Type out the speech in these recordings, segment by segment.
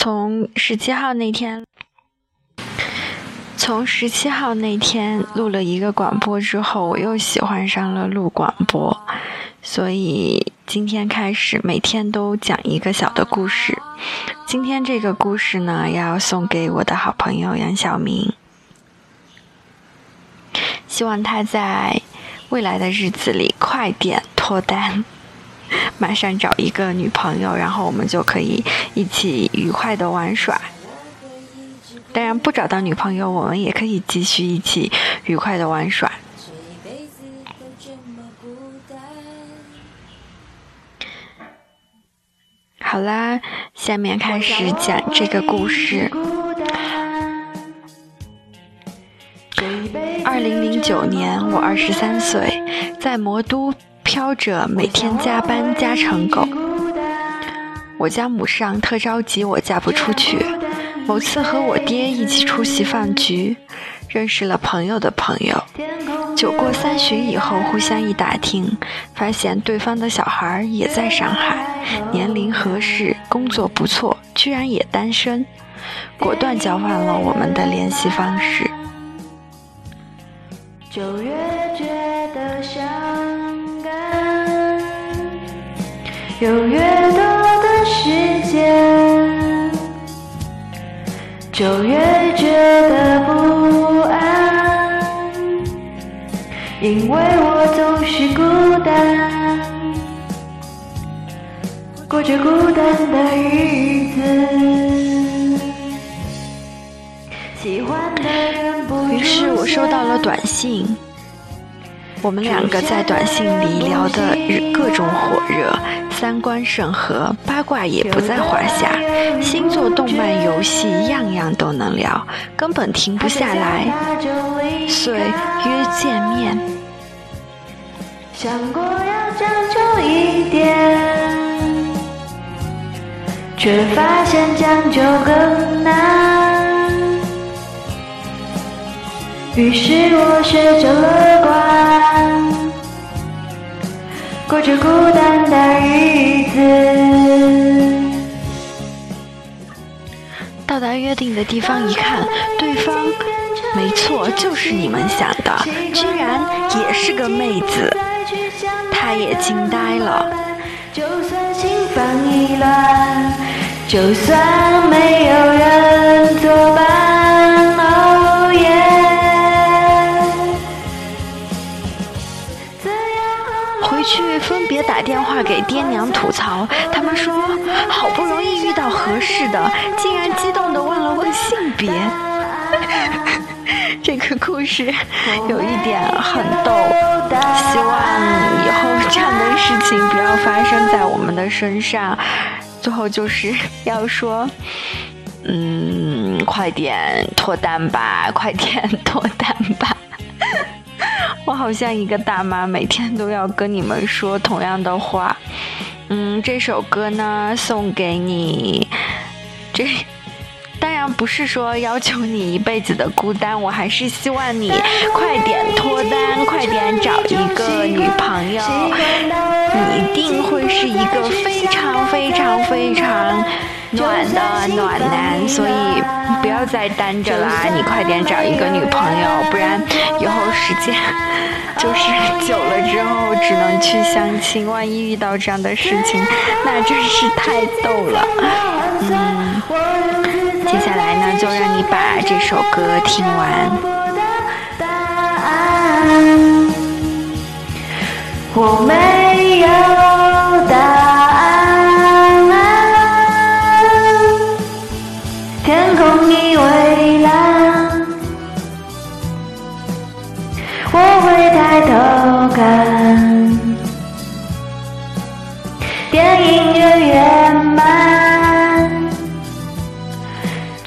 从十七号那天，从十七号那天录了一个广播之后，我又喜欢上了录广播，所以今天开始每天都讲一个小的故事。今天这个故事呢，要送给我的好朋友杨晓明，希望他在未来的日子里快点脱单。马上找一个女朋友，然后我们就可以一起愉快的玩耍。当然，不找到女朋友，我们也可以继续一起愉快的玩耍。好啦，下面开始讲这个故事。二零零九年，我二十三岁，在魔都。飘着每天加班加成狗，我家母上特着急我嫁不出去。某次和我爹一起出席饭局，认识了朋友的朋友。酒过三巡以后，互相一打听，发现对方的小孩也在上海，年龄合适，工作不错，居然也单身。果断交换了我们的联系方式。有越多的时间，就越觉得不安，因为我总是孤单，过着孤单的日子。喜欢的人不于是我收到了短信。我们两个在短信里聊的各种火热，三观甚合，八卦也不在话下，星座、动漫、游戏，样样都能聊，根本停不下来。遂约见面。想过要将就一点，却发现将就更难。于是我学着乐观，定的地方一看，对方，没错，就是你们想的，居然也是个妹子，他也惊呆了。就算心烦意乱，就算没有人作伴，哦耶。去分别打电话给爹娘吐槽，他们说好不容易遇到合适的，竟然激动这个故事有一点很逗，希望以后这样的事情不要发生在我们的身上。最后就是要说，嗯，快点脱单吧，快点脱单吧。我好像一个大妈，每天都要跟你们说同样的话。嗯，这首歌呢送给你，这不是说要求你一辈子的孤单，我还是希望你快点脱单，快点找一个女朋友，你一定会是一个非常非常非常。暖的暖男，所以不要再单着啦！你快点找一个女朋友，不然以后时间就是久了之后只能去相亲。万一遇到这样的事情，那真是太逗了。嗯，接下来呢，就让你把这首歌听完。我没有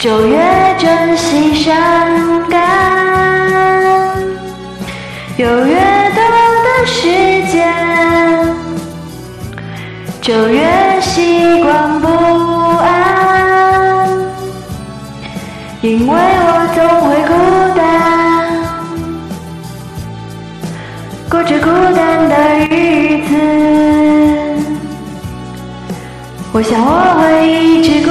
就越珍惜伤感，有越多的时间，就越习惯不安，因为我总会孤单，过着孤单的日子。我想我会一直孤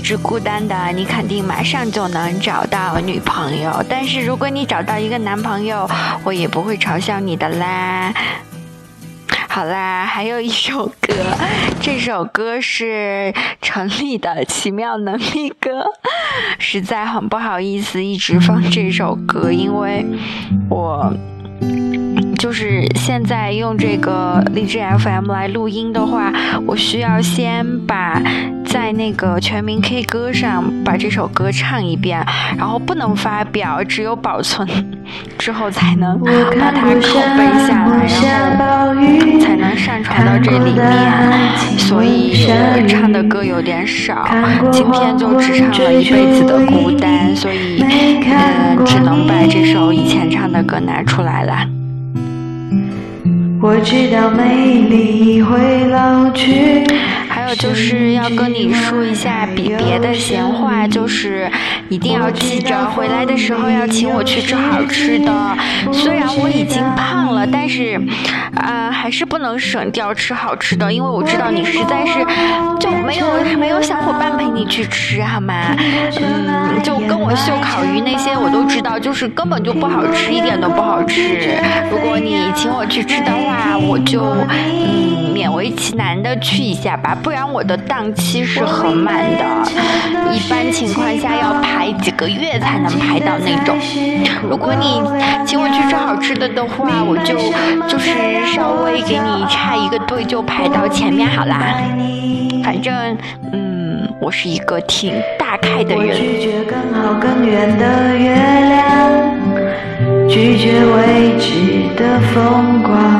一直孤单的，你肯定马上就能找到女朋友。但是如果你找到一个男朋友，我也不会嘲笑你的啦。好啦，还有一首歌，这首歌是陈粒的《奇妙能力歌》，实在很不好意思一直放这首歌，因为我。就是现在用这个荔枝 FM 来录音的话，我需要先把在那个全民 K 歌上把这首歌唱一遍，然后不能发表，只有保存之后才能把它拷贝下来，然后才能上传到这里面。所以唱的歌有点少，今天就只唱了一辈子的孤单，所以嗯，只能把这首以前唱的歌拿出来了。我知道美丽会老去。就是要跟你说一下比别的闲话，就是一定要记着回来的时候要请我去吃好吃的。虽然我已经胖了，但是，啊，还是不能省掉吃好吃的，因为我知道你实在是就没有没有小伙伴陪你去吃，好吗？嗯，就跟我秀烤鱼那些我都知道，就是根本就不好吃，一点都不好吃。如果你请我去吃的话，我就嗯勉为其难的去一下吧，不然。我的档期是很满的，一般情况下要排几个月才能排到那种。如果你请我去吃好吃的的话，我就就是稍微给你插一个队，就排到前面好啦。反正，嗯，我是一个挺大开的人。拒绝更好更圆的月亮，拒绝未知的风光。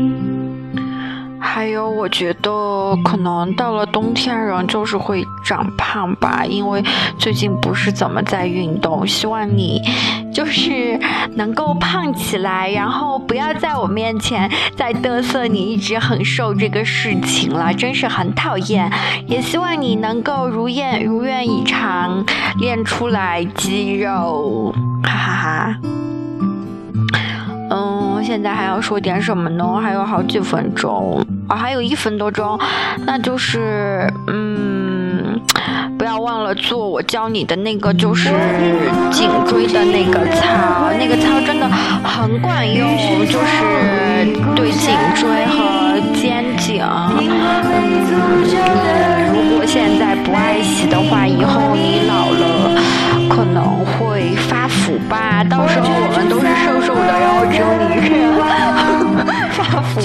我觉得可能到了冬天，人就是会长胖吧，因为最近不是怎么在运动。希望你就是能够胖起来，然后不要在我面前再嘚瑟你一直很瘦这个事情了，真是很讨厌。也希望你能够如愿如愿以偿，练出来肌肉，哈哈哈。现在还要说点什么呢？还有好几分钟。啊，还有一分多钟，那就是，嗯，不要忘了做我教你的那个，就是颈椎的那个操，那个操真的很管用，就是对颈椎和肩颈。嗯，如果现在不爱惜的话，以后你老了到时候我们都是瘦瘦的，然后 只有你一个人发福。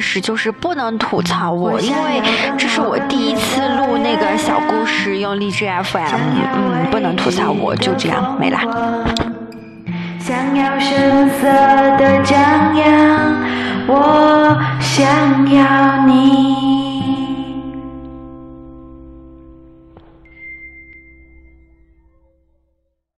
一件事就是不能吐槽我，因为这是我第一次录那个小故事，用荔枝 FM，嗯，不能吐槽我，就这样没啦。想要声色的张扬，我想要你。